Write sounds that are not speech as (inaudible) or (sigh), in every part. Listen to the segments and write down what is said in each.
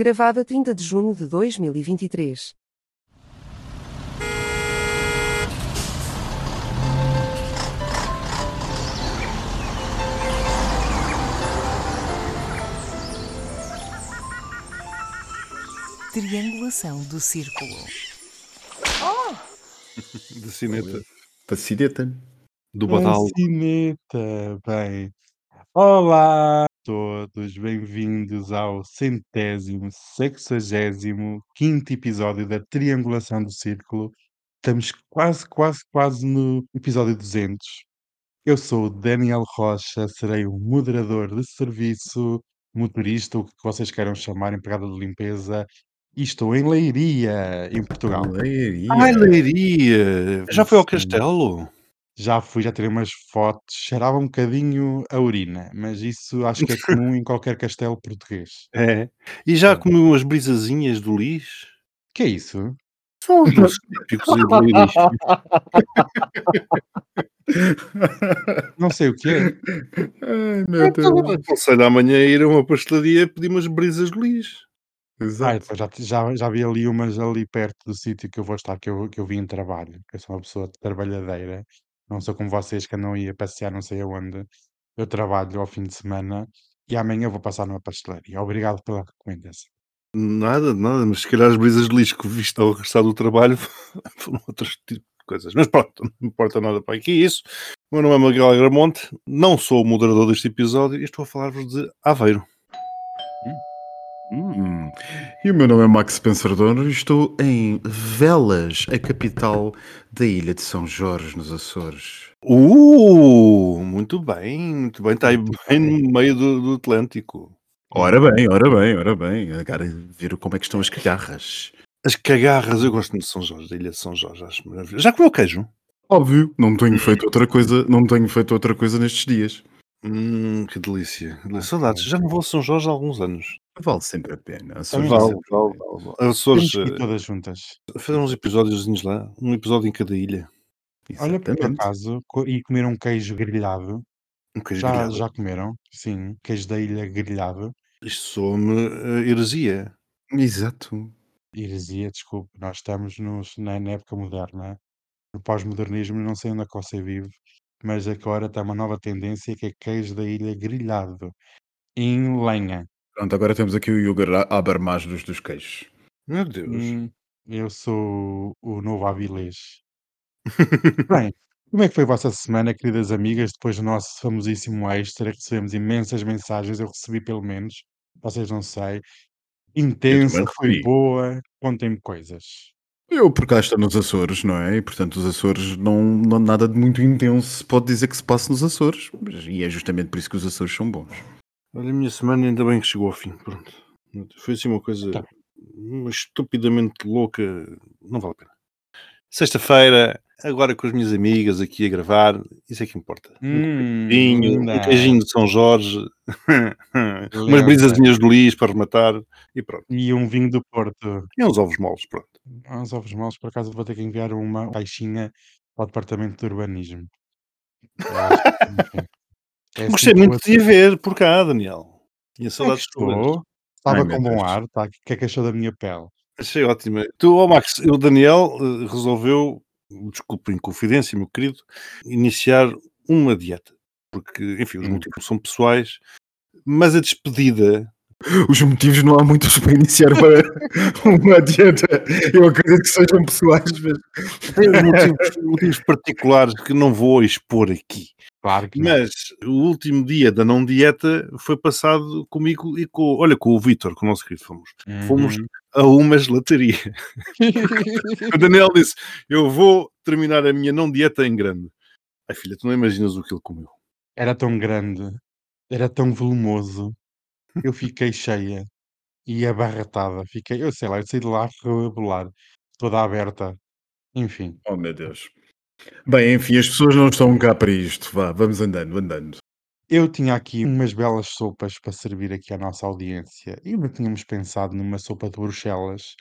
Gravado a 30 de junho de 2023. Triangulação do círculo. De cineta. Pacineta. Do Badal. Cineta, bem. Olá todos, bem-vindos ao centésimo, sexagésimo, quinto episódio da Triangulação do Círculo. Estamos quase, quase, quase no episódio 200. Eu sou o Daniel Rocha, serei o moderador de serviço, motorista, o que vocês queiram chamar, empregado de limpeza, e estou em Leiria, em Portugal. Leiria. Ai, Leiria! Já foi ao castelo? Já fui, já tirei umas fotos, cheirava um bocadinho a urina, mas isso acho que é (laughs) comum em qualquer castelo português. É. E já comeu umas brisazinhas do lixo? Que é isso? São os doces típicos Leiria. Não sei o que é. Ai, meu Deus. Aconselho amanhã ir a uma pastelaria e pedir umas brisas de lixo. Ah, Exato. então já, já, já vi ali umas ali perto do sítio que eu vou estar, que eu, que eu vim em trabalho. Eu sou uma pessoa trabalhadeira, não sou como vocês que andam aí a passear não sei aonde. Eu trabalho ao fim de semana e amanhã vou passar numa pastelaria. Obrigado pela recomendação. Nada, nada, mas se calhar as brisas de lixo que viste ao regressar do trabalho (laughs) foram outros tipos de coisas. Mas pronto, não importa nada para aqui isso. O meu nome é Miguel Agramonte, não sou o moderador deste episódio e estou a falar-vos de Aveiro. Hum. E o meu nome é Max Spencer e estou em Velas, a capital da ilha de São Jorge, nos Açores. Uh, muito bem, muito bem. Está aí bem no meio do, do Atlântico. Ora bem, ora bem, ora bem. Agora ver como é que estão as cagarras. As cagarras, eu gosto muito de São Jorge, da ilha de São Jorge, acho maravilhoso. Já comeu queijo? Óbvio, não tenho feito outra coisa, não tenho feito outra coisa nestes dias. Hum, que delícia. que delícia. Saudades, já não vou a São Jorge há alguns anos. Vale sempre a pena. Açores vale, vale, vale, vale. Açores, Temos que ir eh, todas juntas. fazer uns episódios lá, um episódio em cada ilha. Olha, por acaso, e comer um queijo grelhado. Um queijo Já, grelhado. já comeram? Sim, queijo da ilha grelhado. Isto soa-me eh, heresia. Exato. Heresia, desculpe, nós estamos nos, na, na época moderna, no pós-modernismo, não sei onde é que você vive, mas agora está uma nova tendência que é queijo da ilha grelhado, em lenha. Pronto, agora temos aqui o Yugar Habermas dos, dos queijos. Meu Deus. Hum, eu sou o novo Avilés. (laughs) Bem, como é que foi a vossa semana, queridas amigas? Depois do nosso famosíssimo extra, recebemos imensas mensagens, eu recebi pelo menos, vocês não sei. Intensa, foi boa, contem-me coisas. Eu por cá estou nos Açores, não é? E portanto os Açores não, não nada de muito intenso se pode dizer que se passa nos Açores. E é justamente por isso que os Açores são bons. Olha, a minha semana ainda bem que chegou ao fim. Pronto. Foi assim uma coisa Tá. estupidamente louca. Não vale a pena. Sexta-feira, agora com as minhas amigas aqui a gravar, isso é que importa. Hum, Vinho, um queijinho de São Jorge, (laughs) umas brisazinhas do lixo para rematar e pronto. E um vinho do Porto. E uns ovos moles, pronto. Há uns ovos maus, por acaso vou ter que enviar uma caixinha para o Departamento de Urbanismo. (laughs) é assim Gostei muito de ir ver por cá, Daniel. Tinha É saudades tuas. estou. Estava com bom ar, tá? O que é que achou da minha pele? Achei ótima. Tu, ó Max, o Daniel eh, resolveu, desculpa a inconfidência, meu querido, iniciar uma dieta. Porque, enfim, os Hum. motivos são pessoais, mas a despedida. Os motivos não há muitos para iniciar uma, uma dieta. Eu acredito que sejam pessoais, mas Tem motivos, motivos particulares que não vou expor aqui. Claro que não. Mas o último dia da não dieta foi passado comigo e com, olha, com o Vítor, com o nosso querido. Fomos Uhum. a uma gelataria. (laughs) O Daniel disse: Eu vou terminar a minha não dieta em grande. Ai filha, tu não imaginas o que ele comeu. Era tão grande, era tão volumoso. Eu fiquei cheia e abarratada. Fiquei, eu sei lá, eu saí de lá rebolar, toda aberta. Enfim, Oh meu Deus. Bem, enfim, as pessoas não estão cá para isto. Vá, vamos andando, andando. eu tinha aqui umas belas sopas para servir aqui à nossa audiência. E não tínhamos pensado numa sopa de Bruxelas,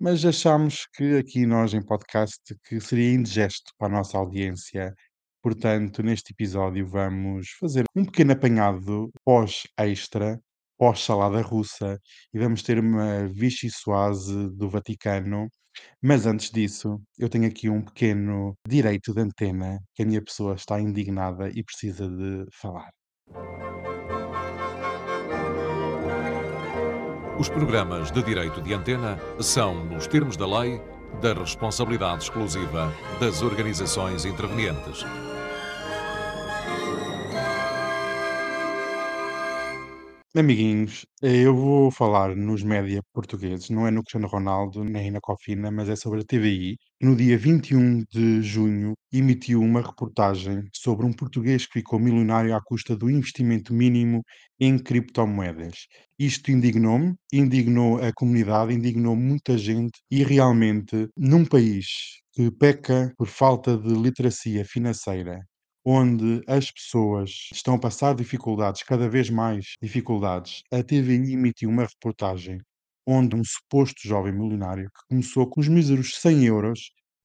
mas achámos que aqui nós em podcast que seria indigesto para a nossa audiência. Portanto, neste episódio vamos fazer um pequeno apanhado pós-extra pós-salada russa e vamos ter uma Vichy Soase do Vaticano. Mas antes disso, eu tenho aqui um pequeno direito de antena que a minha pessoa está indignada e precisa de falar. Os programas de direito de antena são, nos termos da lei, da responsabilidade exclusiva das organizações intervenientes. Amiguinhos, eu vou falar nos média portugueses, não é no Cristiano Ronaldo nem na Cofina, mas é sobre a TVI, que no dia 21 de junho emitiu uma reportagem sobre um português que ficou milionário à custa do investimento mínimo em criptomoedas. Isto indignou-me, indignou a comunidade, indignou muita gente e realmente num país que peca por falta de literacia financeira, onde as pessoas estão a passar dificuldades, cada vez mais dificuldades, a TVI emitiu uma reportagem onde um suposto jovem milionário que começou com os míseros 100 euros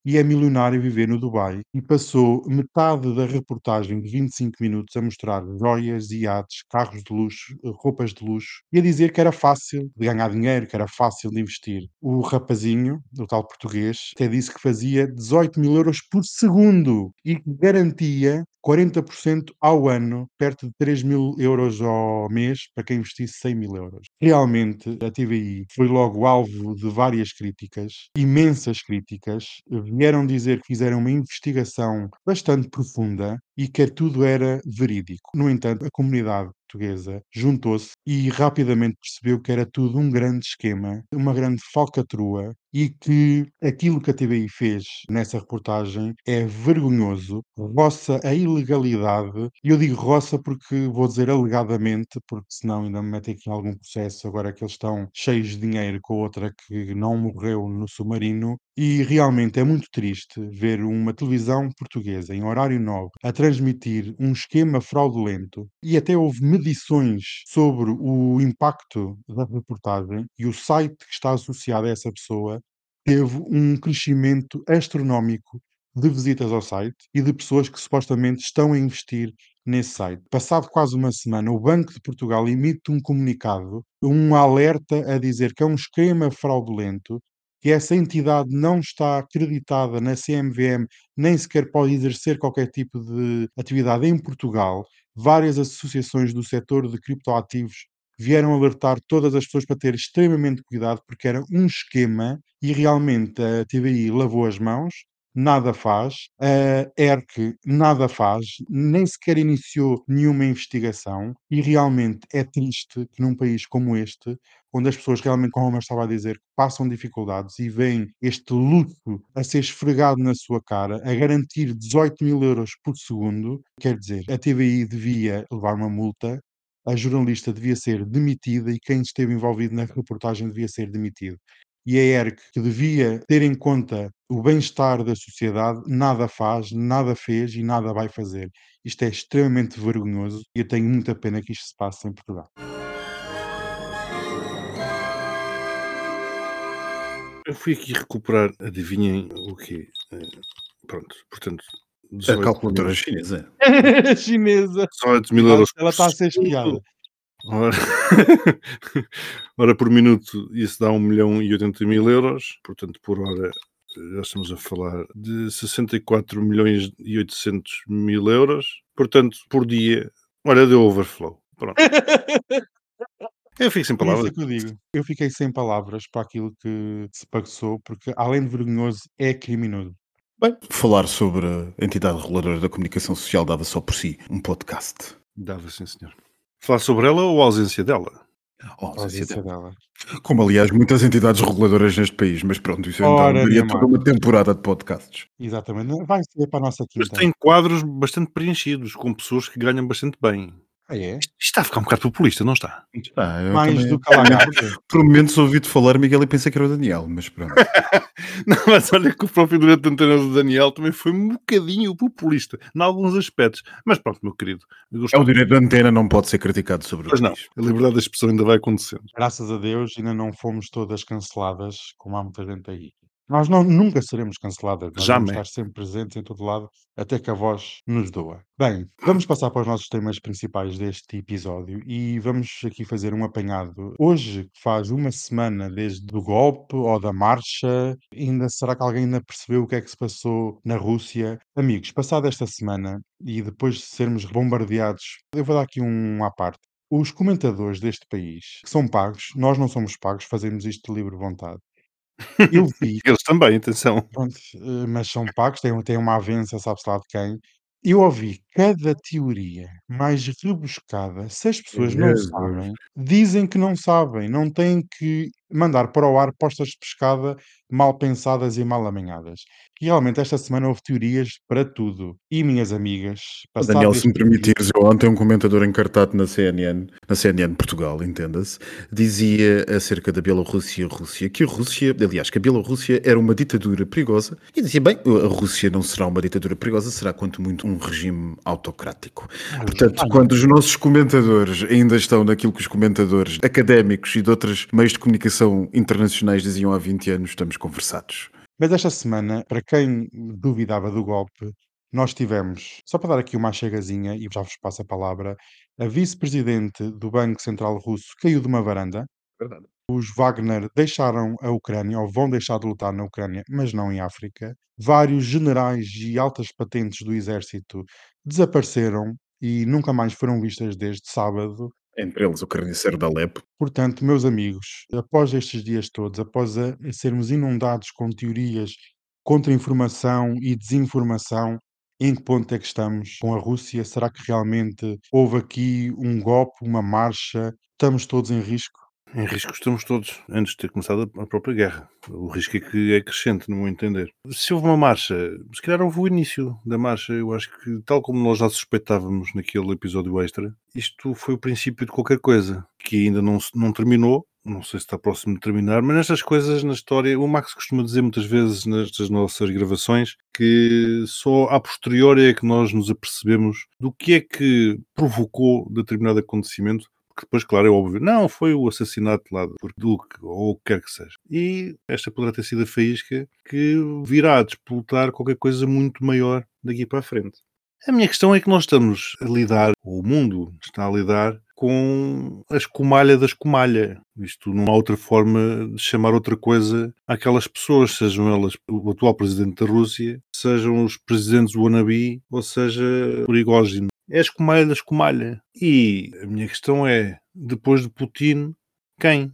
e é milionário viver no Dubai e passou metade da reportagem de 25 minutos a mostrar joias, iates, carros de luxo, roupas de luxo e a dizer que era fácil de ganhar dinheiro, que era fácil de investir. O rapazinho, o tal português, até disse que fazia 18 mil euros por segundo e que garantia 40% ao ano, perto de 3 mil euros ao mês, para quem investisse 100 mil euros. Realmente, a TVI foi logo alvo de várias críticas, imensas críticas. Vieram dizer que fizeram uma investigação bastante profunda e que tudo era verídico. No entanto, a comunidade portuguesa juntou-se e rapidamente percebeu que era tudo um grande esquema, uma grande falcatrua e que aquilo que a TVI fez nessa reportagem é vergonhoso, roça a ilegalidade, e eu digo roça porque vou dizer alegadamente, porque senão ainda me metem aqui em algum processo, agora que eles estão cheios de dinheiro com outra que não morreu no submarino, e realmente é muito triste ver uma televisão portuguesa em horário nobre a transmitir um esquema fraudulento e até houve medições sobre o impacto da reportagem e o site que está associado a essa pessoa teve um crescimento astronómico de visitas ao site e de pessoas que supostamente estão a investir nesse site. Passado quase uma semana, o Banco de Portugal emite um comunicado, um alerta a dizer que é um esquema fraudulento que essa entidade não está acreditada na CMVM, nem sequer pode exercer qualquer tipo de atividade em Portugal. Várias associações do setor de criptoativos vieram alertar todas as pessoas para ter extremamente cuidado, porque era um esquema e realmente a TVI lavou as mãos, nada faz, a ERC nada faz, nem sequer iniciou nenhuma investigação e realmente é triste que num país como este, onde as pessoas realmente, como Omar estava a dizer, passam dificuldades e veem este luto a ser esfregado na sua cara, a garantir 18 mil euros por segundo, quer dizer, a TVI devia levar uma multa, a jornalista devia ser demitida e quem esteve envolvido na reportagem devia ser demitido. E a ERC, que devia ter em conta o bem-estar da sociedade, nada faz, nada fez e nada vai fazer. Isto é extremamente vergonhoso e eu tenho muita pena que isto se passe em Portugal. Eu fui aqui recuperar, adivinhem o quê? Eh, Pronto, portanto, A 18 calculadora mil, chinesa. (laughs) Chinesa. 18 mil Ela, euros ela está a ser espiada. Ora, (laughs) ora, por minuto isso dá 1 milhão e 80 mil euros, portanto por hora já estamos a falar de 64 milhões e 800 mil euros, portanto por dia, olha, deu overflow. Pronto. (laughs) Eu fico sem isso palavras. é eu digo, eu fiquei sem palavras para aquilo que se passou, porque além de vergonhoso, é criminoso. Bem, falar sobre a entidade reguladora da comunicação social dava só por si um podcast. Dava sim, senhor. Falar sobre ela ou a ausência dela? Oh, A ausência dela. Como aliás muitas entidades reguladoras neste país, mas pronto, isso então Ora, daria minha toda uma temporada de podcasts. Exatamente. Vai ser para a nossa Mas quinta. tem quadros bastante preenchidos, com pessoas que ganham bastante bem. Ah, é? Isto está a ficar um bocado populista, não está? Ah, eu Mais também- do que a lagarta. (laughs) Por momentos ouvi-te falar, Miguel, e pensei que era o Daniel, mas pronto. (laughs) Não, mas olha que o próprio direito de antena do Daniel também foi um bocadinho populista, em alguns aspectos. Mas pronto, meu querido. É o direito da antena, não pode ser criticado sobre o Pois que não, a liberdade da expressão ainda vai acontecendo. Graças a Deus ainda não fomos todas canceladas, como há muita gente aí. Nós não, nunca seremos canceladas, nós vamos Jamais. estar sempre presentes em todo lado, até que a voz nos doa. Bem, vamos passar para os nossos temas principais deste episódio e vamos aqui fazer um apanhado. Hoje faz uma semana desde o golpe ou da marcha, ainda será que alguém ainda percebeu o que é que se passou na Rússia? Amigos, passada esta semana e depois de sermos bombardeados, eu vou dar aqui um à parte. Os comentadores deste país, que são pagos, nós não somos pagos, fazemos isto de livre vontade. (laughs) Eu vi, Eles também, atenção. pronto, eh, mas são pagos, têm, têm uma avença, sabe-se lá de quem. Eu ouvi cada teoria mais rebuscada. Se as pessoas não Jesus. sabem, dizem que não sabem, não têm que mandar para o ar postas de pescada mal pensadas e mal amanhadas. E realmente esta semana houve teorias para tudo. E minhas amigas, Daniel, se me permitires, eu ontem um comentador encartado na CNN, na CNN Portugal, entenda-se, dizia acerca da Bielorrússia Rússia que a Rússia, aliás, que a Bielorrússia era uma ditadura perigosa e dizia, bem, a Rússia não será uma ditadura perigosa, será quanto muito um regime autocrático. Portanto, quando os nossos comentadores ainda estão naquilo que os comentadores académicos e de outros meios de comunicação internacionais diziam há 20 anos, estamos conversados. Mas esta semana, para quem duvidava do golpe, nós tivemos, só para dar aqui uma chegazinha e já vos passo a palavra, a vice-presidente do Banco Central Russo caiu de uma varanda. Verdade. Os Wagner deixaram a Ucrânia, ou vão deixar de lutar na Ucrânia, mas não em África. Vários generais e altas patentes do exército desapareceram e nunca mais foram vistas desde sábado. Entre eles o carniceiro da Alepo. Portanto, meus amigos, após estes dias todos, após a, a sermos inundados com teorias, contra-informação e desinformação, em que ponto é que estamos com a Rússia? Será que realmente houve aqui um golpe, uma marcha? Estamos todos em risco? Em risco estamos todos, antes de ter começado a própria guerra. O risco é que é crescente, no meu entender. Se houve uma marcha, se calhar houve o início da marcha. Eu acho que, tal como nós já suspeitávamos naquele episódio extra, isto foi o princípio de qualquer coisa, que ainda não, não terminou. Não sei se está próximo de terminar, mas nestas coisas na história, o Max costuma dizer muitas vezes nestas nossas gravações que só a posteriori é que nós nos apercebemos do que é que provocou determinado acontecimento porque depois, claro, é óbvio, não, foi o assassinato lá do Duque, ou o que quer que seja. E esta poderá ter sido a faísca que virá a despoltar qualquer coisa muito maior daqui para a frente. A minha questão é que nós estamos a lidar, ou o mundo está a lidar, com a escumalha da escumalha. Isto não há outra forma de chamar outra coisa àquelas pessoas, sejam elas o atual presidente da Rússia, sejam os presidentes wannabe, ou seja, Prigozhin. É escumalha da escumalha. E a minha questão é, depois de Putin, quem?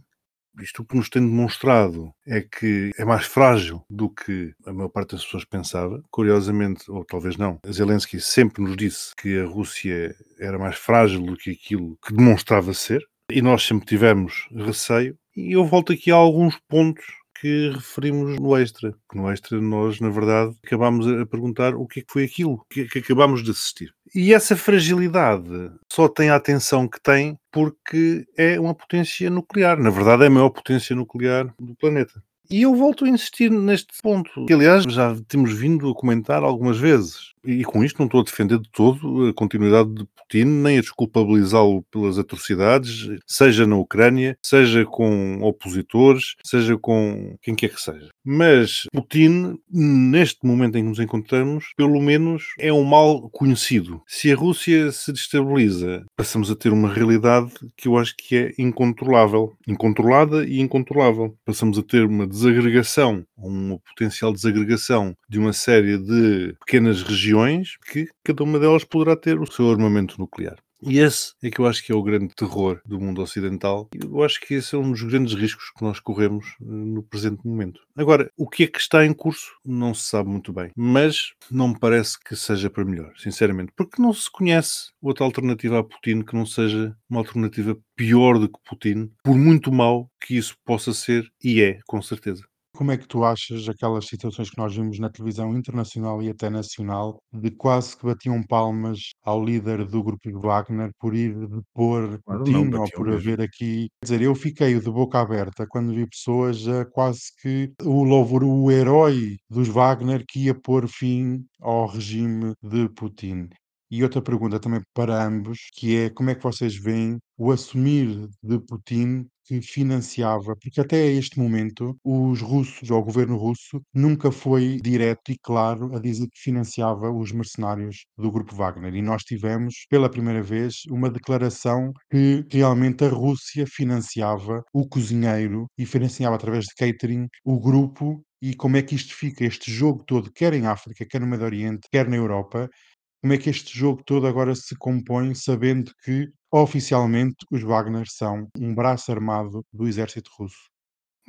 Isto que nos tem demonstrado é que é mais frágil do que a maior parte das pessoas pensava. Curiosamente, ou talvez não, Zelensky sempre nos disse que a Rússia era mais frágil do que aquilo que demonstrava ser. E nós sempre tivemos receio. E eu volto aqui a alguns pontos que referimos no extra. No extra, nós, na verdade, acabámos a perguntar o que é que foi aquilo que, que acabámos de assistir. E essa fragilidade só tem a atenção que tem porque é uma potência nuclear. Na verdade, é a maior potência nuclear do planeta. E eu volto a insistir neste ponto, que aliás já temos vindo a comentar algumas vezes. E com isto não estou a defender de todo a continuidade de Putin, nem a desculpabilizá-lo pelas atrocidades, seja na Ucrânia, seja com opositores, seja com quem quer que seja. Mas Putin, neste momento em que nos encontramos, pelo menos é um mal conhecido. Se a Rússia se destabiliza, passamos a ter uma realidade que eu acho que é incontrolável. Incontrolada e incontrolável. Passamos a ter uma desagregação, uma potencial desagregação de uma série de pequenas regiões que cada uma delas poderá ter o seu armamento nuclear. E esse é que eu acho que é o grande terror do mundo ocidental. Eu acho que esse é um dos grandes riscos que nós corremos eh, no presente momento. Agora, o que é que está em curso não se sabe muito bem, mas não me parece que seja para melhor, sinceramente, porque não se conhece outra alternativa a Putin que não seja uma alternativa pior do que Putin, por muito mal que isso possa ser, e é, com certeza. Como é que tu achas aquelas situações que nós vimos na televisão internacional e até nacional, de quase que batiam palmas ao líder do grupo Wagner por ir depor Claro, Putin ou batiam por mesmo. haver aqui. Quer dizer, eu fiquei de boca aberta quando vi pessoas a quase que o louvor, o herói dos Wagner que ia pôr fim ao regime de Putin. E outra pergunta também para ambos, que é como é que vocês veem o assumir de Putin que financiava, porque até este momento os russos, ou o governo russo, nunca foi direto e claro a dizer que financiava os mercenários do grupo Wagner. E nós tivemos, pela primeira vez, uma declaração que realmente a Rússia financiava o cozinheiro e financiava através de catering o grupo e como é que isto fica, este jogo todo, quer em África, quer no Médio Oriente, quer na Europa, como é que este jogo todo agora se compõe, sabendo que oficialmente os Wagner são um braço armado do exército russo?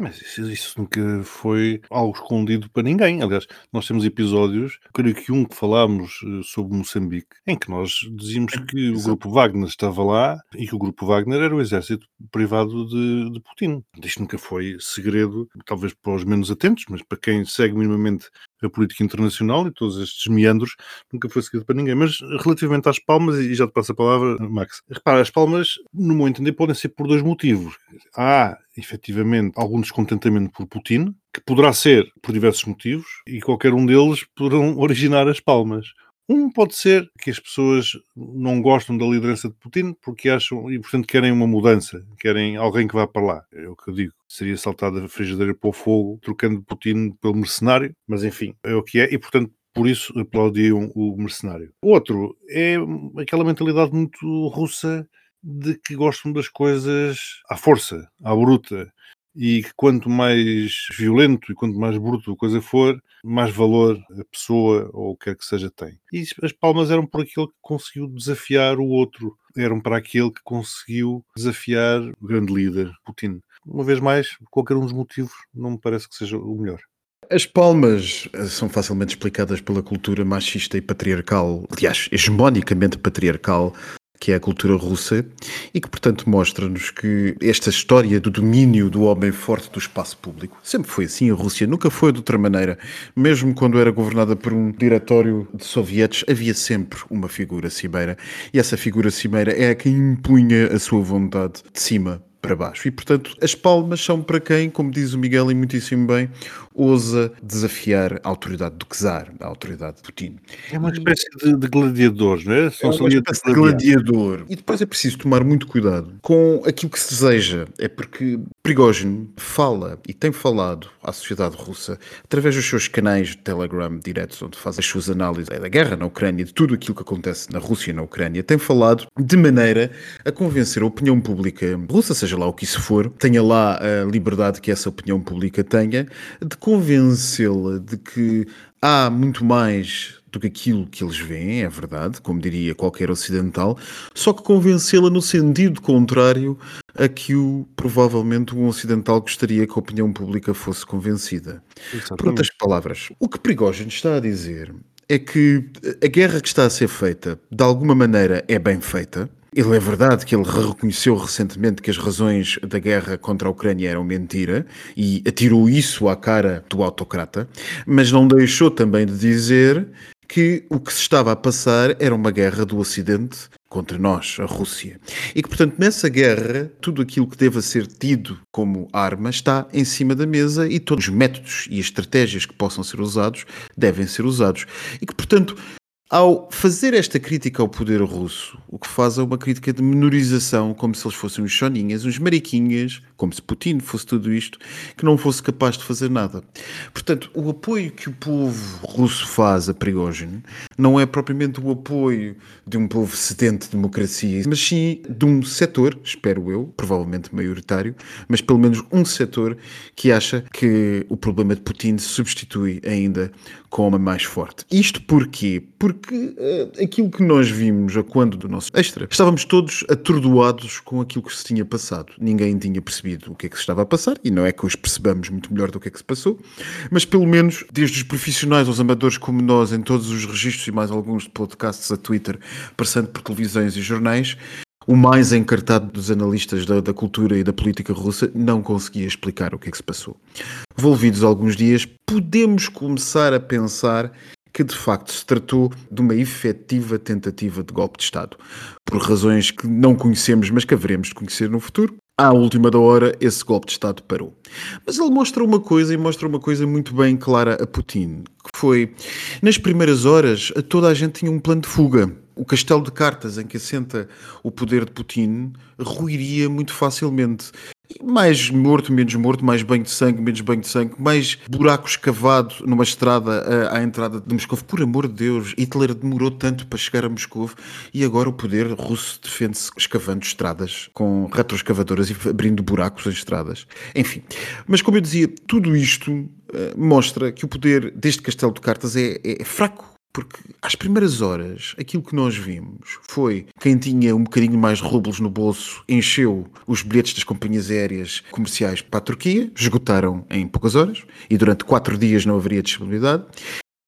Mas isso, isso nunca foi algo escondido para ninguém. Aliás, nós temos episódios, creio que um que falámos eh, sobre Moçambique, em que nós dizíamos que o grupo Wagner estava lá e que o grupo Wagner era o exército privado de, de Putin. Isto nunca foi segredo, talvez para os menos atentos, mas para quem segue minimamente a política internacional e todos estes meandros, nunca foi segredo para ninguém. Mas relativamente às palmas, e já te passo a palavra, Max, repara, as palmas, no meu entender, podem ser por dois motivos. Há, efetivamente, algum descontentamento por Putin, que poderá ser por diversos motivos, e qualquer um deles (laughs) poderão originar as palmas. Um pode ser que as pessoas não gostam da liderança de Putin porque acham e, portanto, querem uma mudança, querem alguém que vá para lá. É o que eu digo. Seria saltar da frigideira para o fogo, trocando Putin pelo mercenário, mas enfim, é o que é, e portanto. Por isso aplaudiam o mercenário. Outro é aquela mentalidade muito russa de que gostam das coisas à força, à bruta, e que quanto mais violento e quanto mais bruto a coisa for, mais valor a pessoa ou o que quer que seja tem. E as palmas eram por aquele que conseguiu desafiar o outro, eram para aquele que conseguiu desafiar o grande líder, Putin. Uma vez mais, qualquer um dos motivos não me parece que seja o melhor. As palmas eh, são facilmente explicadas pela cultura machista e patriarcal, aliás, hegemonicamente patriarcal, que é a cultura russa, e que, portanto, mostra-nos que esta história do domínio do homem forte do espaço público sempre foi assim. A Rússia nunca foi de outra maneira. Mesmo quando era governada por um diretório de sovietes, havia sempre uma figura cimeira, e essa figura cimeira é a que impunha a sua vontade de cima para baixo. E, portanto, as palmas são para quem, como diz o Miguel e muitíssimo bem, ousa desafiar a autoridade do czar, a autoridade de Putin. É uma espécie de, de gladiadores, não é? É São uma ali a espécie de gladiador. E depois é preciso tomar muito cuidado com aquilo que se deseja. É porque Prigozhin fala e tem falado à sociedade russa através dos seus canais de Telegram diretos, onde faz as suas análises da guerra na Ucrânia, de tudo aquilo que acontece na Rússia e na Ucrânia, tem falado de maneira a convencer a opinião pública russa, seja lá o que isso for, tenha lá a liberdade que essa opinião pública tenha, de convencê-la de que há muito mais do que aquilo que eles veem, é verdade, como diria qualquer ocidental, só que convencê-la no sentido contrário a que o, provavelmente um ocidental gostaria que a opinião pública fosse convencida. Por Exatamente. outras palavras, o que Prigozhin está a dizer é que a guerra que está a ser feita, de alguma maneira, é bem feita. Ele é verdade que ele reconheceu recentemente que as razões da guerra contra a Ucrânia eram mentira e atirou isso à cara do autocrata, mas não deixou também de dizer que o que se estava a passar era uma guerra do Ocidente contra nós, a Rússia. E que, portanto, nessa guerra, tudo aquilo que deva ser tido como arma está em cima da mesa e todos os métodos e estratégias que possam ser usados devem ser usados. E que, portanto, ao fazer esta crítica ao poder russo, o que faz é uma crítica de menorização, como se eles fossem uns choninhas, uns mariquinhas, como se Putin fosse tudo isto, que não fosse capaz de fazer nada. Portanto, o apoio que o povo russo faz a Prigozhin não é propriamente o apoio de um povo sedente de democracia, mas sim de um setor, espero eu, provavelmente maioritário, mas pelo menos um setor que acha que o problema de Putin se substitui ainda com uma mais forte. Isto porquê? Porque eh, aquilo que nós vimos a quando do nosso extra, estávamos todos atordoados com aquilo que se tinha passado. Ninguém tinha percebido o que é que se estava a passar, e não é que os percebamos muito melhor do que é que se passou, mas pelo menos, desde os profissionais aos amadores como nós, em todos os registros e mais alguns de podcasts a Twitter, passando por televisões e jornais, o mais encartado dos analistas da, da cultura e da política russa não conseguia explicar o que é que se passou. Volvidos alguns dias, podemos começar a pensar que de facto se tratou de uma efetiva tentativa de golpe de Estado. Por razões que não conhecemos, mas que haveremos de conhecer no futuro, à última da hora, esse golpe de Estado parou. Mas ele mostra uma coisa, e mostra uma coisa muito bem clara a Putin, que foi, nas primeiras horas, toda a gente tinha um plano de fuga. o castelo de cartas em que assenta o poder de Putin ruiria muito facilmente. Mais morto, menos morto, mais banho de sangue, menos banho de sangue, mais buraco escavado numa estrada à, à entrada de Moscou. Por amor de Deus, Hitler demorou tanto para chegar a Moscou e agora o poder russo defende-se escavando estradas com retroescavadoras e abrindo buracos em estradas. Enfim, mas como eu dizia, tudo isto uh, mostra que o poder deste castelo de cartas é, é fraco porque às primeiras horas, aquilo que nós vimos foi quem tinha um bocadinho mais rublos no bolso encheu os bilhetes das companhias aéreas comerciais para a Turquia, esgotaram em poucas horas e durante quatro dias não haveria disponibilidade.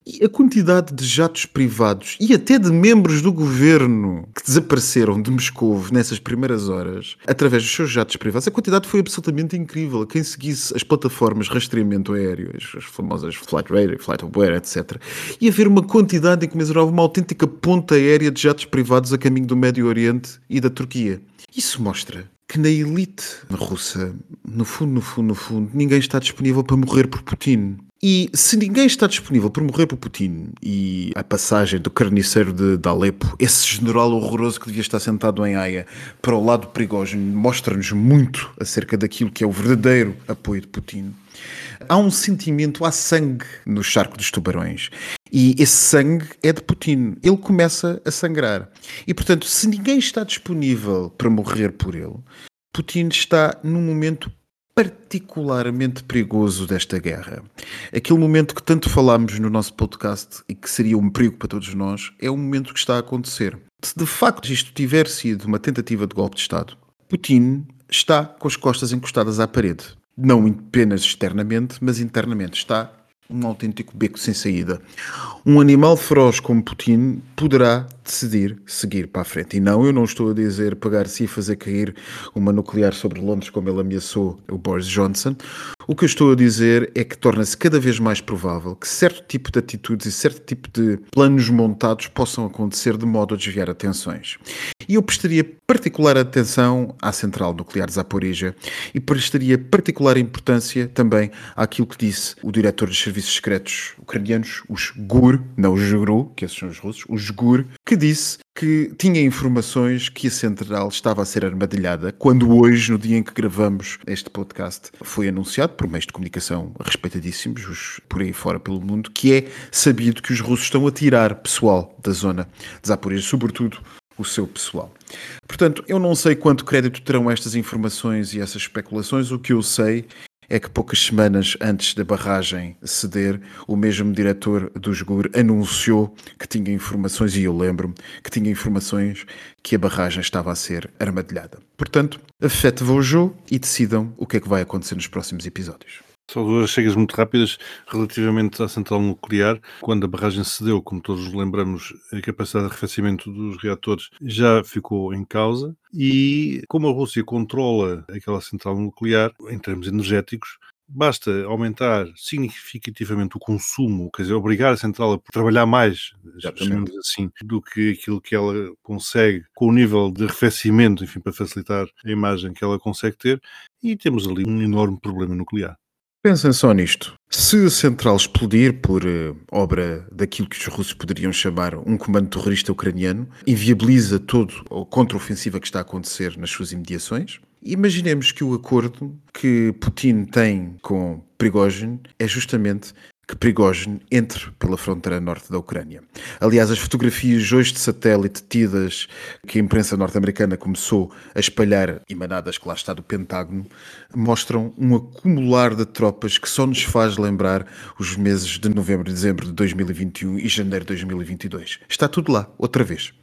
E a quantidade de jatos privados e até de membros do governo que desapareceram de Moscou nessas primeiras horas, através dos seus jatos privados, a quantidade foi absolutamente incrível. Quem seguisse as plataformas de rastreamento aéreo, as famosas Flight Radar, Flight Aware, etc., ia ver uma quantidade incomensurável, uma autêntica ponta aérea de jatos privados a caminho do Médio Oriente e da Turquia. Isso mostra que na elite russa, no fundo, no fundo, no fundo, ninguém está disponível para morrer por Putin. E se ninguém está disponível para morrer por Putin e a passagem do carniceiro de, de Alepo, esse general horroroso que devia estar sentado em Haia, para o lado perigoso, mostra-nos muito acerca daquilo que é o verdadeiro apoio de Putin. Há um sentimento, há sangue no charco dos tubarões. E esse sangue é de Putin. Ele começa a sangrar. E, portanto, se ninguém está disponível para morrer por ele, Putin está num momento particularmente perigoso desta guerra. Aquele momento que tanto falámos no nosso podcast e que seria um perigo para todos nós, é o momento que está a acontecer. Se de facto isto tiver sido uma tentativa de golpe de Estado, Putin está com as costas encostadas à parede. Não apenas externamente, mas internamente. Está um autêntico beco sem saída. Um animal feroz como Putin poderá decidir seguir para a frente. E não, eu não estou a dizer pagar-se e fazer cair uma nuclear sobre Londres como ele ameaçou o Boris Johnson. O que eu estou a dizer é que torna-se cada vez mais provável que certo tipo de atitudes e certo tipo de planos montados possam acontecer de modo a desviar atenções. E eu prestaria particular atenção à central nuclear de Zaporizhia e prestaria particular importância também àquilo que disse o diretor dos serviços secretos ucranianos, os GUR, não os GRU, que esses são os russos, os GUR, que disse que tinha informações que a central estava a ser armadilhada, quando hoje, no dia em que gravamos este podcast, foi anunciado por meios de comunicação respeitadíssimos, os, por aí fora pelo mundo, que é sabido que os russos estão a tirar pessoal da zona de Zaporizhia, sobretudo o seu pessoal. Portanto, eu não sei quanto crédito terão estas informações e essas especulações, o que eu sei é que poucas semanas antes da barragem ceder, o mesmo diretor do JGUR anunciou que tinha informações, e eu lembro-me, que tinha informações que a barragem estava a ser armadilhada. Portanto, afete-vos o jogo e decidam o que é que vai acontecer nos próximos episódios. Só duas chegas muito rápidas relativamente à central nuclear. Quando a barragem cedeu, como todos nos lembramos, a capacidade de arrefecimento dos reatores já ficou em causa. E como a Rússia controla aquela central nuclear, em termos energéticos, basta aumentar significativamente o consumo, quer dizer, obrigar a central a trabalhar mais, assim, do que aquilo que ela consegue com o nível de arrefecimento, enfim, para facilitar a imagem que ela consegue ter, e temos ali um enorme problema nuclear. Pensem só nisto. Se a central explodir por uh, obra daquilo que os russos poderiam chamar um comando terrorista ucraniano, inviabiliza todo a contraofensiva que está a acontecer nas suas imediações. Imaginemos que o acordo que Putin tem com Prigozhin é justamente que Prigozhin entre pela fronteira norte da Ucrânia. Aliás, as fotografias hoje de satélite tidas que a imprensa norte-americana começou a espalhar, emanadas que lá está do Pentágono, mostram um acumular de tropas que só nos faz lembrar os meses de novembro e dezembro de 2021 e janeiro de 2022. Está tudo lá, outra vez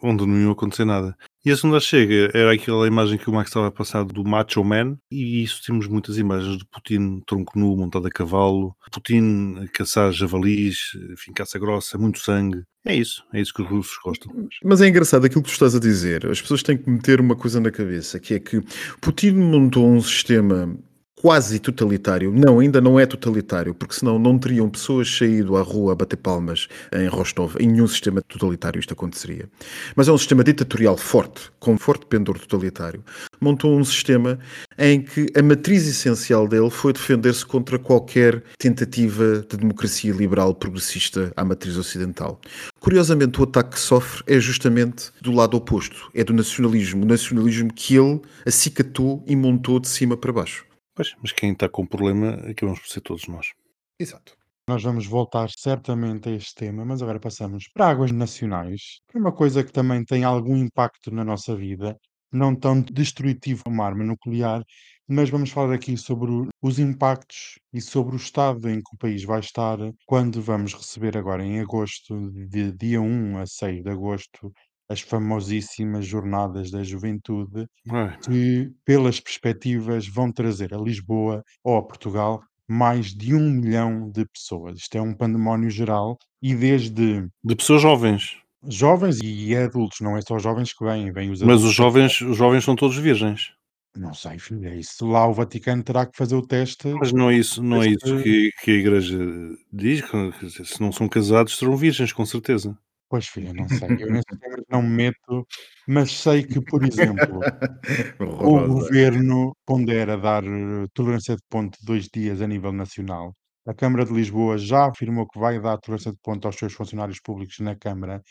onde não ia acontecer nada. E a segunda chega era aquela imagem que o Max estava a passar do Macho Man, e isso temos muitas imagens de Putin tronco nu, montado a cavalo, Putin a caçar javalis, enfim, caça grossa, muito sangue. É isso, é isso que os russos gostam. Mas é engraçado aquilo que tu estás a dizer. As pessoas têm que meter uma coisa na cabeça, que é que Putin montou um sistema quase totalitário. Não, ainda não é totalitário, porque senão não teriam pessoas saído à rua a bater palmas em Rostov. Em nenhum sistema totalitário isto aconteceria. Mas é um sistema ditatorial forte, com forte pendor totalitário. Montou um sistema em que a matriz essencial dele foi defender-se contra qualquer tentativa de democracia liberal progressista à matriz ocidental. Curiosamente, o ataque que sofre é justamente do lado oposto. É do nacionalismo. O nacionalismo que ele acicatou e montou de cima para baixo. Pois, mas quem está com problema acabamos por ser todos nós. Exato. Nós vamos voltar certamente a este tema, mas agora passamos para águas nacionais, é uma coisa que também tem algum impacto na nossa vida, não tão destrutivo como uma arma nuclear, mas vamos falar aqui sobre os impactos e sobre o estado em que o país vai estar quando vamos receber agora em agosto, de dia 1 a 6 de agosto, as famosíssimas Jornadas da Juventude, Ai, que, pelas perspectivas, vão trazer a Lisboa ou a Portugal mais de um milhão de pessoas. Isto é um pandemónio geral e desde de pessoas jovens. jovens e adultos, não é só jovens que vêm, vêm os Mas adultos. os jovens, os jovens são todos virgens. Não sei, filho, é isso. Lá o Vaticano terá que fazer o teste. Mas não é isso, não é isso que, que a igreja diz. que- Se não são casados, serão virgens, com certeza. Pois, filho, eu não sei. Eu (laughs) nesses temas não me meto, mas sei que, por exemplo, o governo pondera dar eh, tolerância de ponto de dois dias a nível nacional. A Câmara de Lisboa já afirmou que vai dar tolerância de ponto aos seus funcionários públicos na Câmara.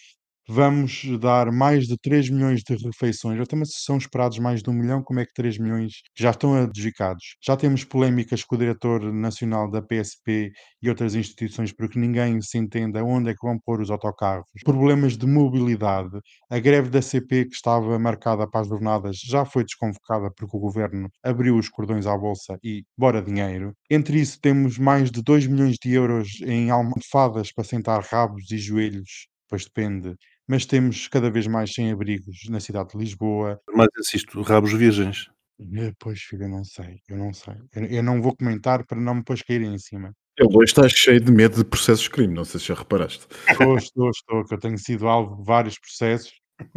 Vamos dar mais de 3 milhões de refeições. Até mas se são esperados mais de 1 milhão, como é que 3 milhões já estão adjudicados? Já temos polémicas com o diretor nacional da PSP e outras instituições porque ninguém se entende aonde é que vão pôr os autocarros. Problemas de mobilidade. A greve da CP que estava marcada para as jornadas já foi desconvocada porque o governo abriu os cordões à bolsa e bora dinheiro. Entre isso temos mais de 2 milhões de euros em almofadas para sentar rabos e joelhos, pois depende. Mas temos cada vez mais sem-abrigos na cidade de Lisboa. Mas assisto rabos virgens. Eh, Pois, filho, eu não sei, eu não sei. Eu, eu não vou comentar para não me depois caírem em cima. Ele hoje está cheio de medo de processos de crime, não sei se já reparaste. Estou, estou, estou, que eu tenho sido alvo de vários processos.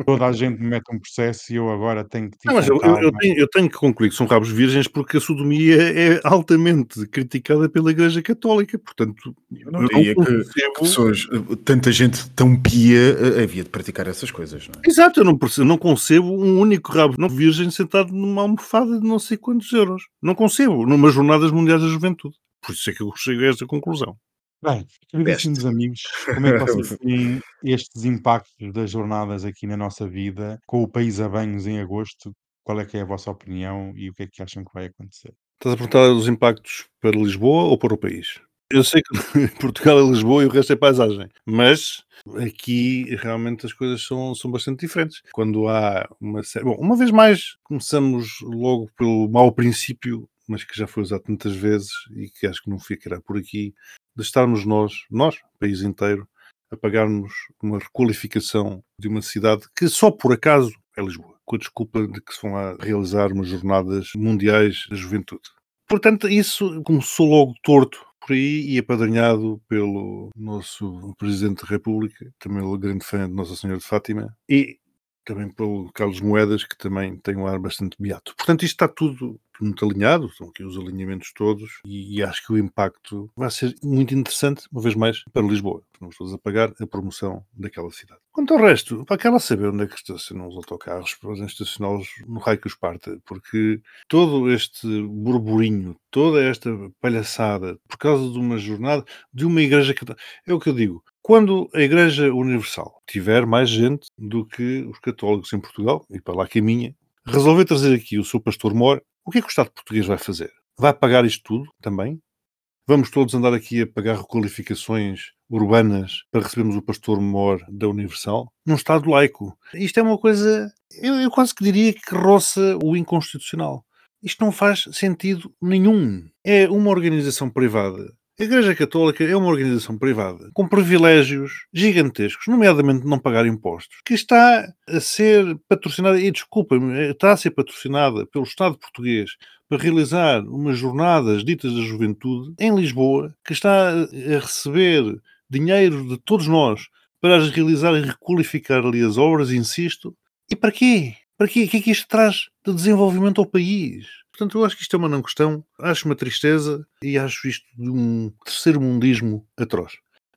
Toda a gente me mete um processo e eu agora tenho que. Não, mas eu, eu- tenho, eu tenho que concluir que são rabos virgens porque a sodomia é altamente criticada pela Igreja Católica. Portanto, Eu não diria que, concebo- que pessoas, eh, tanta gente tão pia eh, havia de praticar essas coisas, não é? Exato, eu não, percebo, não concebo um único rabo não virgem sentado numa almofada de não sei quantos euros. Não concebo, numas Jornadas Mundiais da Juventude. Por isso é que eu chego a esta conclusão. Bem, queridíssimos amigos, (laughs) como é que vocês veem estes impactos das jornadas aqui na nossa vida, com o país a banhos em agosto? Qual é que é a vossa opinião e o que é que acham que vai acontecer? Estás a perguntar os impactos para Lisboa ou para o país? Eu sei que (laughs) Portugal é Lisboa e o resto é paisagem, mas aqui realmente as coisas são, são bastante diferentes. Quando há uma série. Bom, uma vez mais, começamos logo pelo mau princípio, mas que já foi usado tantas vezes e que acho que não ficará por aqui, de estarmos nós, nós, país inteiro, a pagarmos uma requalificação de uma cidade que só por acaso é Lisboa, com a desculpa de que se vão lá realizar umas jornadas mundiais da juventude. Portanto, isso começou logo torto por aí e apadrinhado pelo nosso Presidente da República, também ele grande fã de Nossa Senhora de Fátima, e também pelo Carlos Moedas, que também tem um ar bastante beato. Portanto, isto está tudo muito alinhado, estão aqui os alinhamentos todos, e, e acho que o impacto vai ser muito interessante, uma vez mais, para Lisboa. Vamos todos a pagar a promoção daquela cidade. Quanto ao resto, para quer lá saber onde é que estacionam os autocarros, podem estacioná-los no raio que os parta, porque todo este burburinho, toda esta palhaçada, por causa de uma jornada, de uma igreja que... É o que eu digo, quando a Igreja Universal tiver mais gente do que os católicos em Portugal, e para lá caminha, resolver trazer aqui o seu pastor mor, o que é que o Estado português vai fazer? Vai pagar isto tudo também? Vamos todos andar aqui a pagar requalificações urbanas para recebermos o pastor mor da Universal? Num Estado laico. Isto é uma coisa, eu, eu quase que diria que roça o inconstitucional. Isto não faz sentido nenhum. É uma organização privada a Igreja Católica é uma organização privada com privilégios gigantescos, nomeadamente não pagar impostos, que está a ser patrocinada, e desculpem-me, está a ser patrocinada pelo Estado português para realizar umas jornadas ditas da juventude em Lisboa, que está a receber dinheiro de todos nós para as realizar e requalificar ali as obras, insisto. E para quê? Para quê? O que é que isto traz de desenvolvimento ao país? Portanto, eu acho que isto é uma não questão, acho uma tristeza e acho isto de um terceiro mundismo atroz.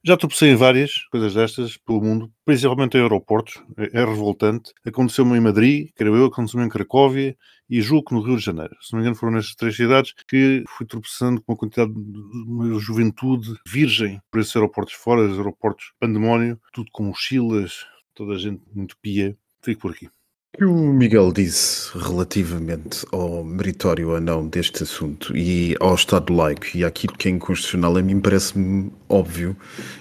Já tropecei em várias coisas destas pelo mundo, principalmente em aeroportos. É, é revoltante. Aconteceu-me em Madrid, creio eu, aconteceu-me em Cracóvia e julgo que no Rio de Janeiro. Se não me engano, foram nestas três cidades que fui tropeçando com uma quantidade de uma juventude virgem por esses aeroportos fora, os aeroportos pandemónio, tudo com mochilas, toda a gente muito pia. Fico por aqui que o Miguel disse relativamente ao meritório ou não deste assunto e ao Estado laico e àquilo que é inconstitucional, a mim parece-me óbvio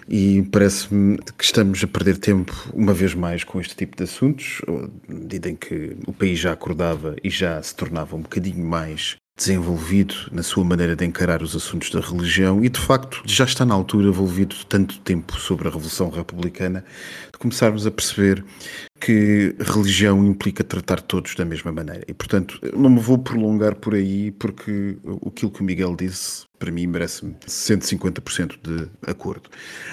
e parece-me que estamos a perder tempo uma vez mais com este tipo de assuntos, à medida em que o país já acordava e já se tornava um bocadinho mais desenvolvido na sua maneira de encarar os assuntos da religião e, de facto, já está na altura, envolvido tanto tempo sobre a Revolução Republicana, de começarmos a perceber que religião implica tratar todos da mesma maneira. E, portanto, não me vou prolongar por aí, porque aquilo que o Miguel disse, para mim, merece-me 150% de acordo.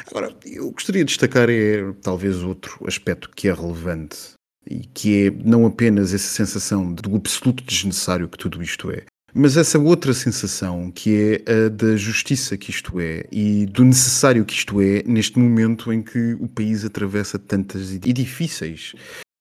Agora, eu gostaria de destacar é talvez outro aspecto que é relevante e que é não apenas essa sensação do absoluto desnecessário que tudo isto é, mas essa outra sensação, que é a da justiça que isto é e do necessário que isto é neste momento em que o país atravessa tantas e difíceis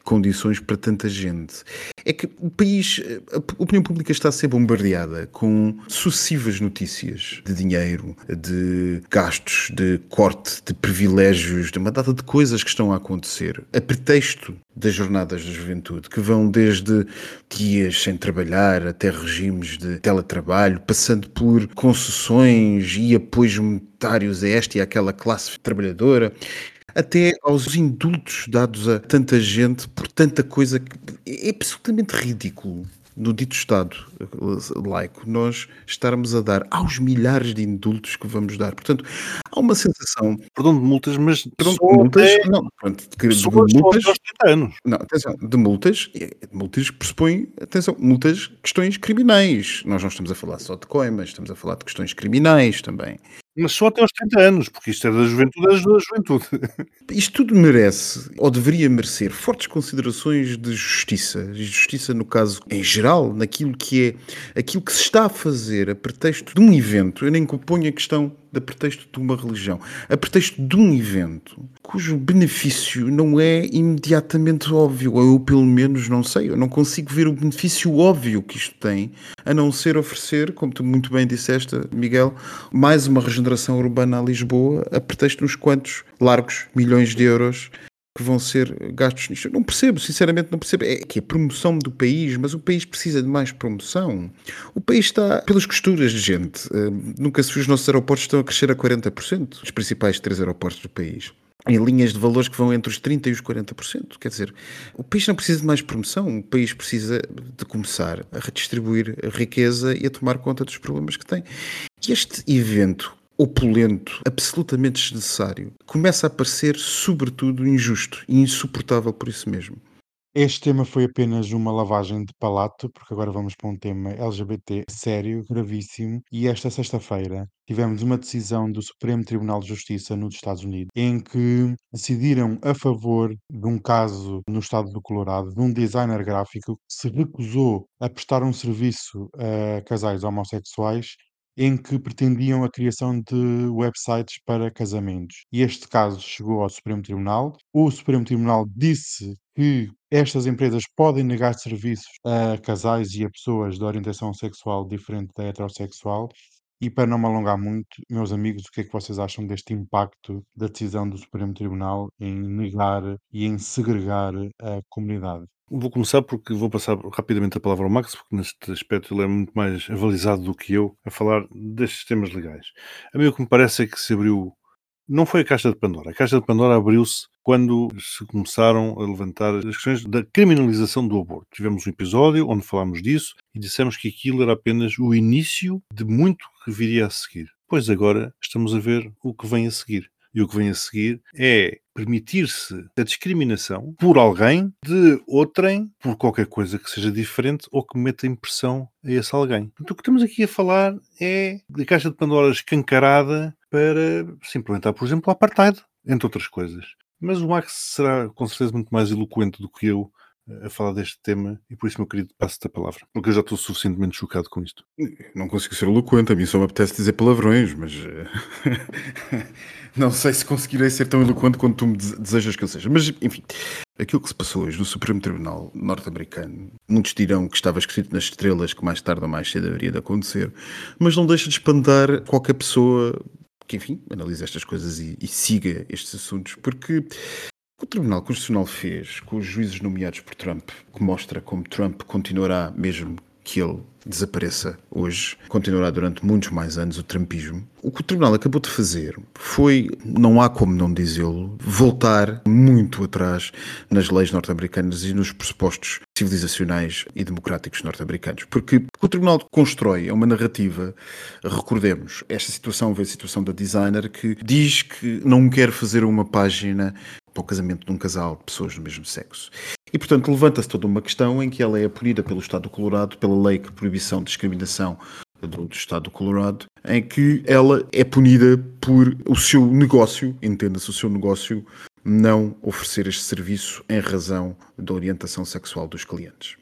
condições para tanta gente. É que o país, a opinião pública está a ser bombardeada com sucessivas notícias de dinheiro, de gastos, de corte, de privilégios, de uma data de coisas que estão a acontecer, a pretexto das jornadas da juventude, que vão desde dias sem trabalhar até regimes de teletrabalho, passando por concessões e apoios monetários a esta e àquela classe trabalhadora até aos indultos dados a tanta gente por tanta coisa que é absolutamente ridículo no dito Estado laico, nós estarmos a dar aos milhares de indultos que vamos dar. Portanto, há uma sensação. Perdão de multas, mas. Perdão de multas. É... Não, pronto, de, de multas. anos. Não, atenção, de multas. De multas pressupõe, atenção, multas, questões criminais. Nós não estamos a falar só de coimas, estamos a falar de questões criminais também. Mas só até aos 30 anos, porque isto é da juventude, é da juventude. (laughs) Isto tudo merece, ou deveria merecer, fortes considerações de justiça. Justiça, no caso, em geral, naquilo que é aquilo que se está a fazer a pretexto de um evento. Eu nem ponho a questão a pretexto de uma religião, a pretexto de um evento cujo benefício não é imediatamente óbvio, ou eu pelo menos não sei, eu não consigo ver o benefício óbvio que isto tem, a não ser oferecer, como tu muito bem disseste, Miguel, mais uma regeneração urbana a Lisboa, a pretexto de uns quantos largos milhões de euros que vão ser gastos nisto. Não percebo, sinceramente não percebo. É que a promoção do país, mas o país precisa de mais promoção. O país está pelas costuras de gente. Uh, nunca se viu os nossos aeroportos estão a crescer a 40%, os principais três aeroportos do país. Em linhas de valores que vão entre os 30% e os 40%. Quer dizer, o país não precisa de mais promoção, o país precisa de começar a redistribuir a riqueza e a tomar conta dos problemas que tem. E este evento opulento, absolutamente desnecessário, começa a parecer, sobretudo, injusto e insuportável por isso mesmo. Este tema foi apenas uma lavagem de palato, porque agora vamos para um tema LGBT sério, gravíssimo. E esta sexta-feira tivemos uma decisão do Supremo Tribunal de Justiça nos Estados Unidos, em que decidiram a favor de um caso no estado do Colorado, de um designer gráfico que se recusou a prestar um serviço a casais homossexuais em que pretendiam a criação de websites para casamentos. E este caso chegou ao Supremo Tribunal. O Supremo Tribunal disse que estas empresas podem negar serviços a casais e a pessoas de orientação sexual diferente da heterossexual. E para não me alongar muito, meus amigos, o que é que vocês acham deste impacto da decisão do Supremo Tribunal em negar e em segregar a comunidade? Vou começar porque vou passar rapidamente a palavra ao Max, porque neste aspecto ele é muito mais avalizado do que eu a falar destes temas legais. A mim o que me parece é que se abriu. Não foi a caixa de Pandora. A caixa de Pandora abriu-se quando se começaram a levantar as questões da criminalização do aborto. Tivemos um episódio onde falámos disso e dissemos que aquilo era apenas o início de muito que viria a seguir. Pois agora estamos a ver o que vem a seguir. E o que vem a seguir é permitir-se a discriminação por alguém de outrem por qualquer coisa que seja diferente ou que meta impressão a esse alguém. O que estamos aqui a falar é de caixa de Pandora escancarada para se implementar, por exemplo, o apartheid, entre outras coisas. Mas o Max será com certeza muito mais eloquente do que eu a falar deste tema e por isso, meu querido, passo-te a palavra, porque eu já estou suficientemente chocado com isto. Não consigo ser eloquente, a mim só me apetece dizer palavrões, mas eh, (laughs) não sei se conseguirei ser tão eloquente quanto tu me dese- desejas que eu seja. Mas, enfim, aquilo que se passou hoje no Supremo Tribunal norte-americano, muitos dirão que estava escrito nas estrelas que mais tarde ou mais cedo haveria de acontecer, mas não deixa de espantar qualquer pessoa que, enfim, analise estas coisas e, e siga estes assuntos, porque o Tribunal Constitucional fez com os juízes nomeados por Trump, que mostra como Trump continuará, mesmo que ele desapareça hoje, continuará durante muitos mais anos o trumpismo. O que o Tribunal acabou de fazer foi, não há como não dizê-lo, voltar muito atrás nas leis norte-americanas e nos pressupostos civilizacionais e democráticos norte-americanos. Porque o que o Tribunal constrói é uma narrativa, recordemos, esta situação veio a situação da designer que diz que não quer fazer uma página para o casamento de um casal de pessoas do mesmo sexo. E, portanto, levanta-se toda uma questão em que ela é punida pelo Estado do Colorado, pela lei de proibição de discriminação do, do Estado do Colorado, em que ela é punida por o seu negócio, entenda-se o seu negócio, não oferecer este serviço em razão da orientação sexual dos clientes.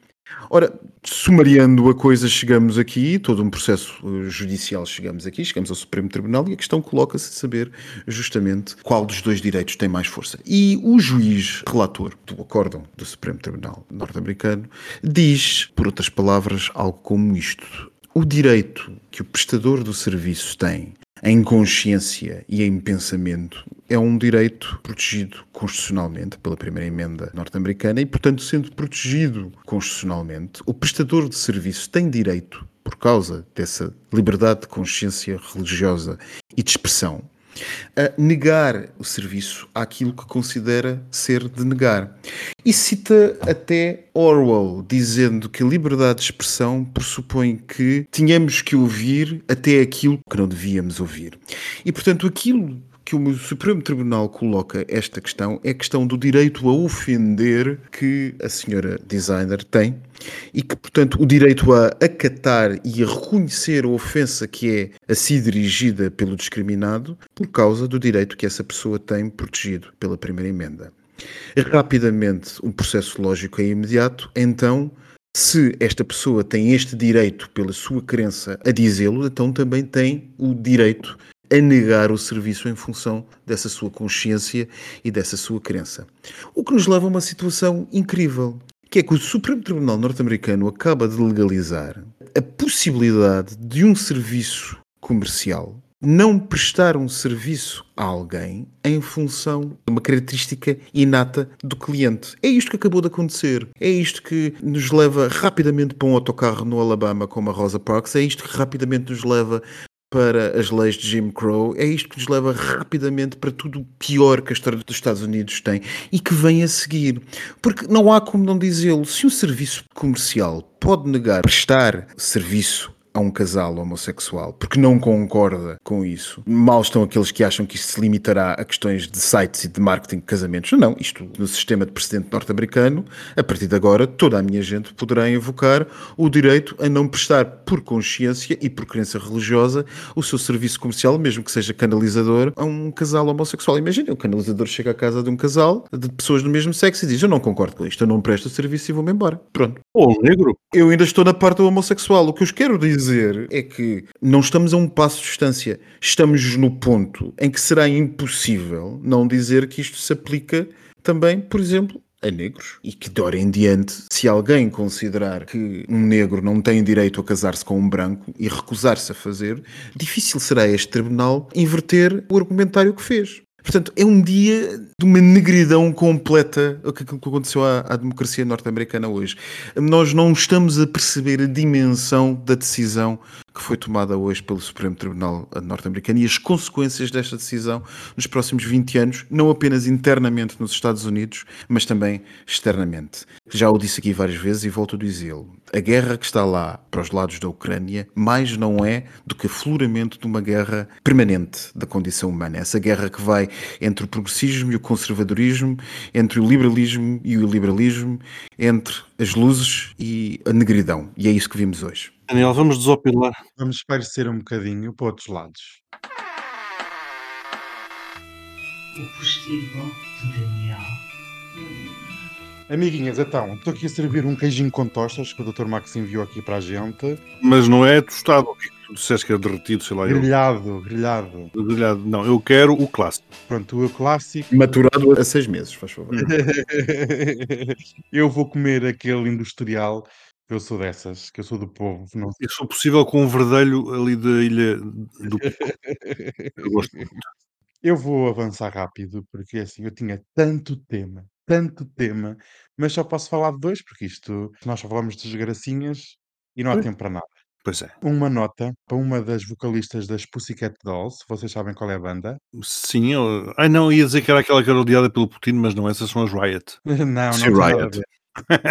Ora, sumariando a coisa, chegamos aqui, todo um processo eh, judicial chegamos aqui, chegamos ao Supremo Tribunal e a questão coloca-se de saber justamente qual dos dois direitos tem mais força. E o juiz relator do acórdão do Supremo Tribunal norte-americano diz, por outras palavras, algo como isto. O direito que o prestador do serviço tem em consciência e em pensamento é um direito protegido constitucionalmente pela primeira emenda norte-americana e, portanto, sendo protegido constitucionalmente, o prestador de serviço tem direito, por causa dessa liberdade de consciência religiosa e de expressão, a negar o serviço àquilo que considera ser de negar. E cita até Orwell, dizendo que a liberdade de expressão pressupõe que tínhamos que ouvir até aquilo que não devíamos ouvir. E, portanto, aquilo que o Supremo Tribunal coloca esta questão é a questão do direito a ofender que a senhora designer tem e que, portanto, o direito a acatar e a reconhecer a ofensa que é a si dirigida pelo discriminado por causa do direito que essa pessoa tem protegido pela primeira emenda. Rapidamente, um processo lógico é imediato, então se esta pessoa tem este direito pela sua crença a dizê-lo, então também tem o direito a negar o serviço em função dessa sua consciência e dessa sua crença. O que nos leva a uma situação incrível, que é que o Supremo Tribunal norte-americano acaba de legalizar a possibilidade de um serviço comercial não prestar um serviço a alguém em função de uma característica inata do cliente. É isto que acabou de acontecer. É isto que nos leva rapidamente para um autocarro no Alabama como a Rosa Parks. É isto que rapidamente nos leva para as leis de Jim Crow. É isto que nos leva rapidamente para tudo o pior que a história dos Estados Unidos tem e que vem a seguir. Porque não há como não dizê-lo. Se um serviço comercial pode negar prestar serviço a um casal homossexual porque não concorda com isso. Mal estão aqueles que acham que isto se limitará a questões de sites e de marketing de casamentos. Não, isto no sistema de precedente norte-americano, a partir de agora, toda a minha gente poderá invocar o direito a não prestar por consciência e por crença religiosa o seu serviço comercial, mesmo que seja canalizador, a um casal homossexual. Imaginem, o canalizador chega à casa de um casal de pessoas do mesmo sexo e diz: Eu não concordo com isto, eu não presto o serviço e vou-me embora. Pronto. Ou negro? Eu ainda estou na parte do homossexual. O que eu quero dizer é que não estamos a um passo de distância. Estamos no ponto em que será impossível não dizer que isto se aplica também, por exemplo, a negros. E que de hora em diante, se alguém considerar que um negro não tem direito a casar-se com um branco e recusar-se a fazer, difícil será este tribunal inverter o argumentário que fez. Portanto, é um dia de uma negridão completa o que aconteceu à, à democracia norte-americana hoje. Nós não estamos a perceber a dimensão da decisão que foi tomada hoje pelo Supremo Tribunal norte-americano e as consequências desta decisão nos próximos 20 anos, não apenas internamente nos Estados Unidos, mas também externamente. Já o disse aqui várias vezes e volto a dizê-lo. A guerra que está lá para os lados da Ucrânia mais não é do que afloramento de uma guerra permanente da condição humana. Essa guerra que vai entre o progressismo e o conservadorismo, entre o liberalismo e o liberalismo, entre as luzes e a negridão. E é isso que vimos hoje. Daniel, vamos desopilar. Vamos espairecer um bocadinho para outros lados. O postigo de Daniel. Amiguinhas, então, estou aqui a servir um queijinho com tostas que o Dr. Max enviou aqui para a gente. Mas não é tostado. O que é tu disseste que é derretido, sei lá. eu. Grelhado, grelhado. Grelhado. Não, eu quero o clássico. Pronto, o clássico. Maturado a seis meses, faz favor. (laughs) (laughs) eu vou comer aquele industrial, eu sou dessas, que eu sou do povo. Não E se for possível com um verdelho ali da ilha do (laughs) Eu gosto muito. Eu vou avançar rápido, porque assim, eu tinha tanto tema, tanto tema, mas só posso falar de dois, porque isto, nós só falamos de desgracinhas e não há Pois. tempo para nada. Pois é. Uma nota para uma das vocalistas das Pussycat Dolls, vocês sabem qual é a banda? Sim, eu... Ai não, ia dizer que era aquela que era odiada pelo Putin, mas não, essas são as Riot. (laughs) Não, não nada a Riot.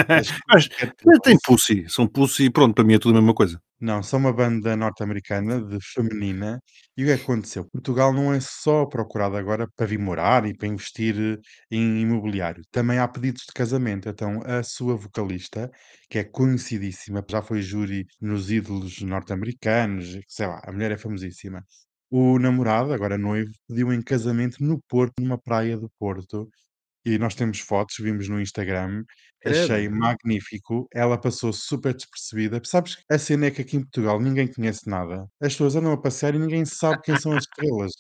Mas (laughs) Pussycat mas tem. Pussy, são Pussy e pronto, para mim é tudo a mesma coisa. Não, são uma banda norte-americana de feminina. E o que é aconteceu? Portugal não é só procurado agora para vir morar e para investir eh, em imobiliário. Também há pedidos de casamento. Então, a sua vocalista, que é conhecidíssima, já foi júri nos ídolos norte-americanos, sei lá, a mulher é famosíssima. O namorado, agora noivo, pediu em casamento no Porto, numa praia do Porto. E nós temos fotos, vimos no Instagram, achei magnífico. Ela passou super despercebida. Sabes que a cena é que aqui em Portugal ninguém conhece nada. As pessoas andam a passear e ninguém sabe quem são as estrelas.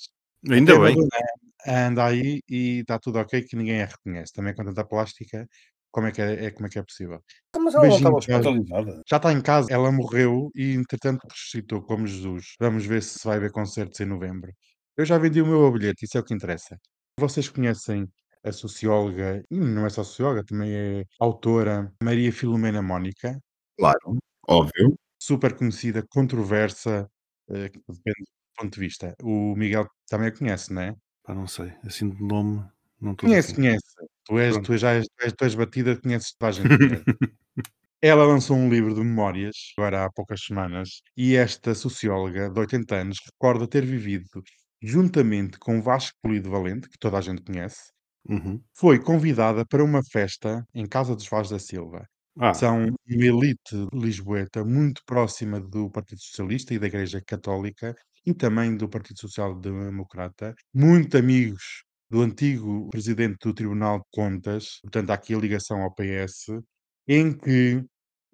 Ainda Até bem. Madonna anda aí e está tudo ok que ninguém a reconhece. Também com tanta plástica, como é que é, é- como é, que é possível? Mas ela não estava Beijinho, já- hospitalizada. Já está em casa, ela morreu e entretanto ressuscitou como Jesus. Vamos ver se vai haver concertos em novembro. Eu já vendi o meu bilhete, isso é o que interessa. Vocês conhecem a socióloga, e não é só socióloga, também é autora, Maria Filomena Mónica, Claro, óbvio. super conhecida, controversa, eh, depende do ponto de vista. O Miguel também a conhece, não é? Pá, não sei, assim de nome, não estou Conhece, conhece. Tu és, Pronto. tu já és, tu és, tu és batida, conheces toda a gente. (laughs) Ela lançou um livro de memórias, agora há poucas semanas, e esta socióloga de 80 anos recorda ter vivido juntamente com Vasco Polido Valente, que toda a gente conhece, Uhum. foi convidada para uma festa em casa dos Vaz da Silva. Ah, São uma elite lisboeta muito próxima do Partido Socialista e da Igreja Católica e também do Partido Social Democrata, muito amigos do antigo presidente do Tribunal de Contas, portanto há aqui a ligação ao PS, em que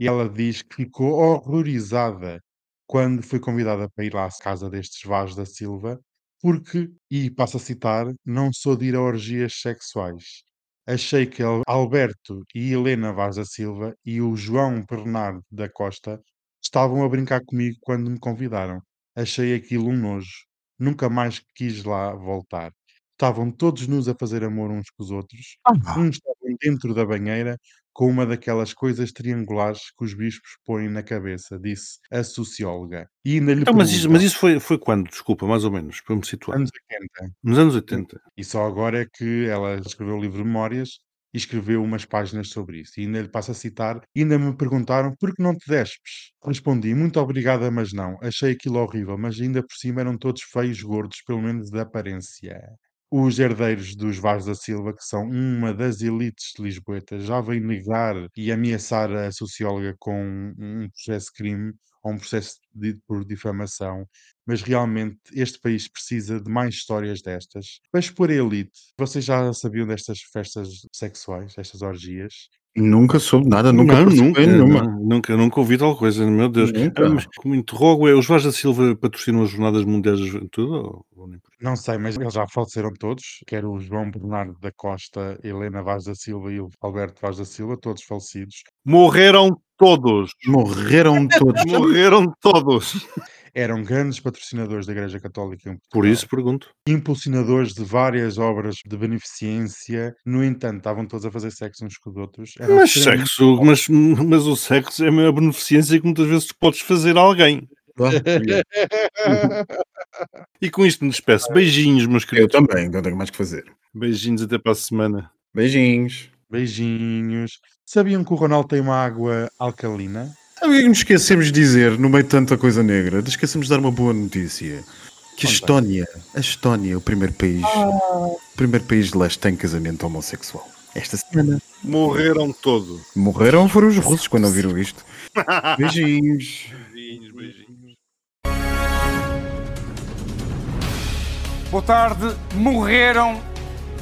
ela diz que ficou horrorizada quando foi convidada para ir lá à casa destes Vaz da Silva, porque, e passo a citar, não sou de ir a orgias sexuais. Achei que Al- Alberto e Helena Vaz da Silva e o João Bernardo da Costa estavam a brincar comigo quando me convidaram. Achei aquilo um nojo. Nunca mais quis lá voltar. Estavam todos nus a fazer amor uns com os outros. Uns estavam dentro da banheira com uma daquelas coisas triangulares que os bispos põem na cabeça, disse a socióloga. E ainda lhe então, mas, isso, mas isso foi, foi quando? Desculpa, mais ou menos, para me situar. anos 80, Nos anos 80. e só agora é que ela escreveu o livro de memórias e escreveu umas páginas sobre isso. E ainda lhe passo a citar, ainda me perguntaram por que não te despes? Respondi, muito obrigada, mas não. Achei aquilo horrível, mas ainda por cima eram todos feios, gordos, pelo menos de aparência. Os herdeiros dos Vaz da Silva, que são uma das elites lisboetas, já vêm negar e ameaçar a socióloga com um processo de crime ou um processo por difamação mas realmente este país precisa de mais histórias destas. Expor a elite, vocês já sabiam destas festas sexuais, destas orgias? Nunca soube nada, nunca não, nunca, nenhuma. não, nunca, nunca ouvi tal coisa, meu Deus. Ah, mas como interrogo é, os Vaz da Silva patrocinam as Jornadas Mundiais da Juventude? Ou, nem? Não sei, mas eles já faleceram todos, quer o João Bernardo da Costa, Helena Vaz da Silva e o Alberto Vaz da Silva, todos falecidos. Morreram todos. Morreram (laughs) todos. Morreram todos. Eram grandes patrocinadores da Igreja Católica em Portugal. Por isso pergunto. Impulsionadores de várias obras de beneficência. No entanto, estavam todos a fazer sexo uns com os outros. Eram Mas sexo, mas, mas o sexo é a maior beneficência que muitas vezes tu podes fazer a alguém. (laughs) E com isto me despeço. Beijinhos, meus Eu queridos. também, não tenho mais que fazer. Beijinhos até para a semana. Beijinhos. Beijinhos. Sabiam que o Ronaldo tem uma água alcalina? Sabe o que é nos esquecemos de dizer no meio de tanta coisa negra? De esquecemos de dar uma boa notícia. Que a. Estónia, a Estónia, o primeiro país, o primeiro país de leste tem casamento homossexual. Esta semana. Morreram todos. Morreram foram os russos quando ouviram isto. (laughs) Beijinhos. Beijinhos, beijinhos. Boa tarde. Morreram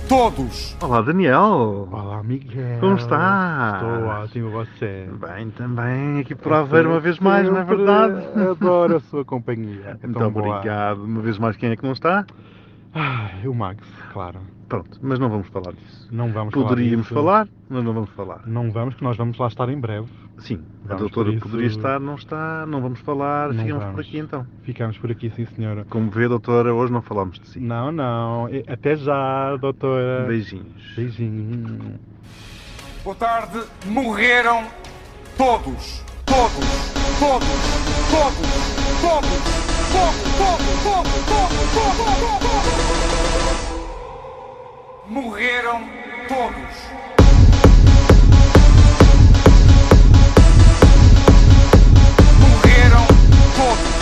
todos! Olá, Daniel. Olá, Miguel. Como está? Estou ótimo, você. Bem, também aqui por Aveiro uma vez mais, não é verdade? Adoro a sua companhia. É Muito tão boa. obrigado. Uma vez mais, quem é que não está? Ai, o Max, claro. Pronto, mas não vamos falar disso. Não vamos Poderíamos disso. falar, mas não vamos falar. Não vamos, que nós vamos lá estar em breve. Sim, a Vamos doutora por isso- poderia estar, não está, não vamos falar, Não ficamos por vamos. aqui então. Ficamos por aqui, sim, senhora. Como vê, doutora, hoje não falamos de si. Não, não. E- Até já, doutora. Beijinhos. Beijinho. Boa tarde, morreram todos! Todos! Todos! Todos! Todos! Todos! Todos! Todos! Todos! Todos! Todos! Morreram todos! important.